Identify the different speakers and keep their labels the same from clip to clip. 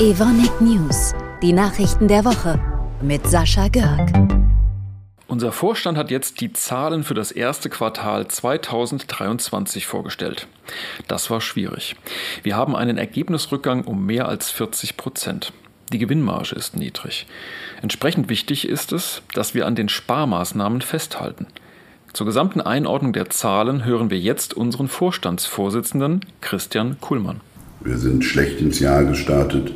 Speaker 1: Evonik News, die Nachrichten der Woche mit Sascha Görg.
Speaker 2: Unser Vorstand hat jetzt die Zahlen für das erste Quartal 2023 vorgestellt. Das war schwierig. Wir haben einen Ergebnisrückgang um mehr als 40 Prozent. Die Gewinnmarge ist niedrig. Entsprechend wichtig ist es, dass wir an den Sparmaßnahmen festhalten. Zur gesamten Einordnung der Zahlen hören wir jetzt unseren Vorstandsvorsitzenden Christian Kuhlmann.
Speaker 3: Wir sind schlecht ins Jahr gestartet,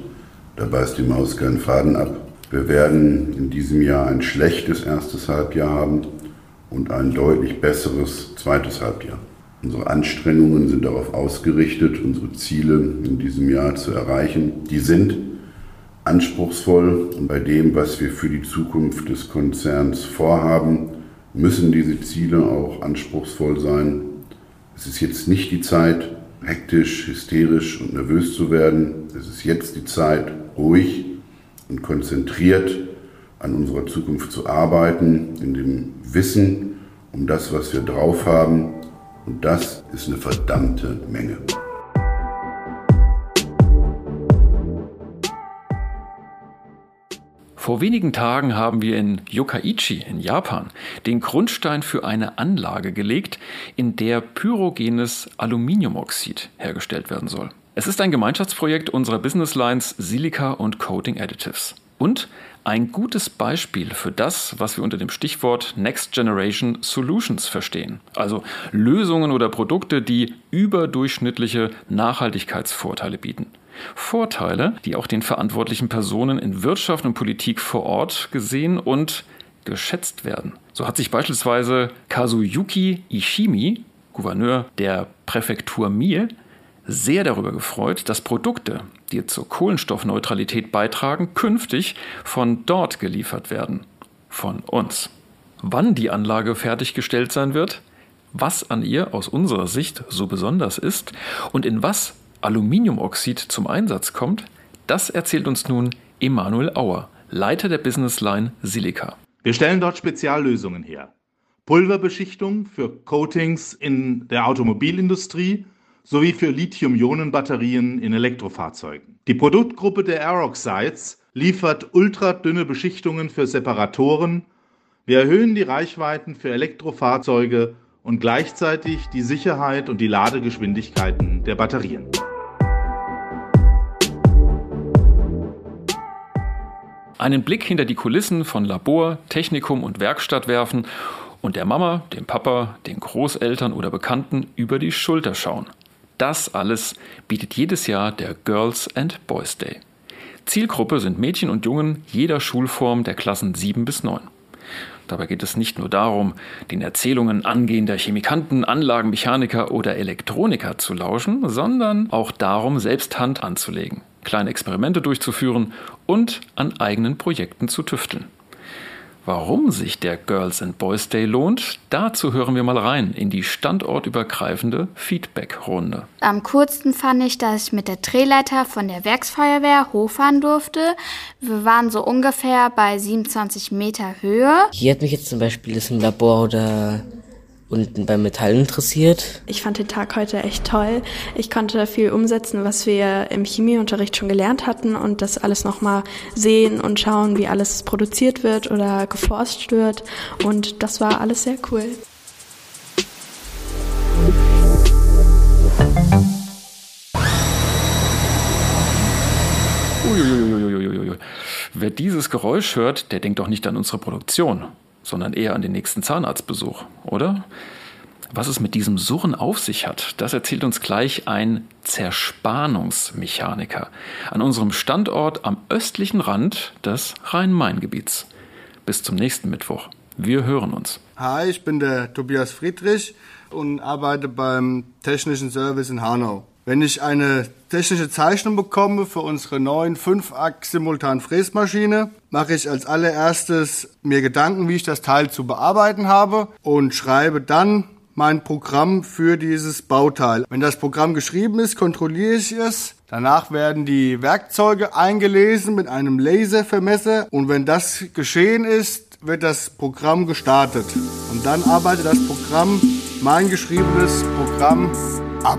Speaker 3: da beißt die Maus keinen Faden ab. Wir werden in diesem Jahr ein schlechtes erstes Halbjahr haben und ein deutlich besseres zweites Halbjahr. Unsere Anstrengungen sind darauf ausgerichtet, unsere Ziele in diesem Jahr zu erreichen. Die sind anspruchsvoll und bei dem, was wir für die Zukunft des Konzerns vorhaben, müssen diese Ziele auch anspruchsvoll sein. Es ist jetzt nicht die Zeit, hektisch, hysterisch und nervös zu werden. Es ist jetzt die Zeit, ruhig und konzentriert an unserer Zukunft zu arbeiten, in dem Wissen um das, was wir drauf haben. Und das ist eine verdammte Menge.
Speaker 2: Vor wenigen Tagen haben wir in Yokkaichi in Japan den Grundstein für eine Anlage gelegt, in der pyrogenes Aluminiumoxid hergestellt werden soll. Es ist ein Gemeinschaftsprojekt unserer Business Lines Silica und Coating Additives. Und ein gutes Beispiel für das, was wir unter dem Stichwort Next Generation Solutions verstehen. Also Lösungen oder Produkte, die überdurchschnittliche Nachhaltigkeitsvorteile bieten. Vorteile, die auch den verantwortlichen Personen in Wirtschaft und Politik vor Ort gesehen und geschätzt werden. So hat sich beispielsweise Kazuyuki Ishimi, Gouverneur der Präfektur Mie, sehr darüber gefreut, dass Produkte, die zur Kohlenstoffneutralität beitragen, künftig von dort geliefert werden. Von uns. Wann die Anlage fertiggestellt sein wird, was an ihr aus unserer Sicht so besonders ist und in was Aluminiumoxid zum Einsatz kommt, das erzählt uns nun Emanuel Auer, Leiter der Business Line Silica.
Speaker 4: Wir stellen dort Speziallösungen her. Pulverbeschichtung für Coatings in der Automobilindustrie sowie für Lithium-Ionen-Batterien in Elektrofahrzeugen. Die Produktgruppe der Aeroxides liefert ultradünne Beschichtungen für Separatoren. Wir erhöhen die Reichweiten für Elektrofahrzeuge und gleichzeitig die Sicherheit und die Ladegeschwindigkeiten der Batterien.
Speaker 2: Einen Blick hinter die Kulissen von Labor, Technikum und Werkstatt werfen und der Mama, dem Papa, den Großeltern oder Bekannten über die Schulter schauen. Das alles bietet jedes Jahr der Girls and Boys Day. Zielgruppe sind Mädchen und Jungen jeder Schulform der Klassen 7 bis 9. Dabei geht es nicht nur darum, den Erzählungen angehender Chemikanten, Anlagenmechaniker oder Elektroniker zu lauschen, sondern auch darum, selbst Hand anzulegen kleine Experimente durchzuführen und an eigenen Projekten zu tüfteln. Warum sich der Girls and Boys Day lohnt, dazu hören wir mal rein in die standortübergreifende Feedback-Runde.
Speaker 5: Am coolsten fand ich, dass ich mit der Drehleiter von der Werksfeuerwehr hochfahren durfte. Wir waren so ungefähr bei 27 Meter Höhe.
Speaker 6: Hier hat mich jetzt zum Beispiel das im Labor oder und beim Metall interessiert.
Speaker 7: Ich fand den Tag heute echt toll. Ich konnte viel umsetzen, was wir im Chemieunterricht schon gelernt hatten und das alles nochmal sehen und schauen, wie alles produziert wird oder geforscht wird. Und das war alles sehr cool.
Speaker 2: Uiuiuiuiui. Wer dieses Geräusch hört, der denkt doch nicht an unsere Produktion sondern eher an den nächsten Zahnarztbesuch, oder? Was es mit diesem Surren auf sich hat, das erzählt uns gleich ein Zerspannungsmechaniker an unserem Standort am östlichen Rand des Rhein-Main-Gebiets. Bis zum nächsten Mittwoch. Wir hören uns.
Speaker 8: Hi, ich bin der Tobias Friedrich und arbeite beim Technischen Service in Hanau. Wenn ich eine technische Zeichnung bekomme für unsere neuen 5-Achs-Simultan-Fräsmaschine, mache ich als allererstes mir Gedanken, wie ich das Teil zu bearbeiten habe und schreibe dann mein Programm für dieses Bauteil. Wenn das Programm geschrieben ist, kontrolliere ich es. Danach werden die Werkzeuge eingelesen mit einem Laservermesser und wenn das geschehen ist, wird das Programm gestartet. Und dann arbeitet das Programm mein geschriebenes Programm ab.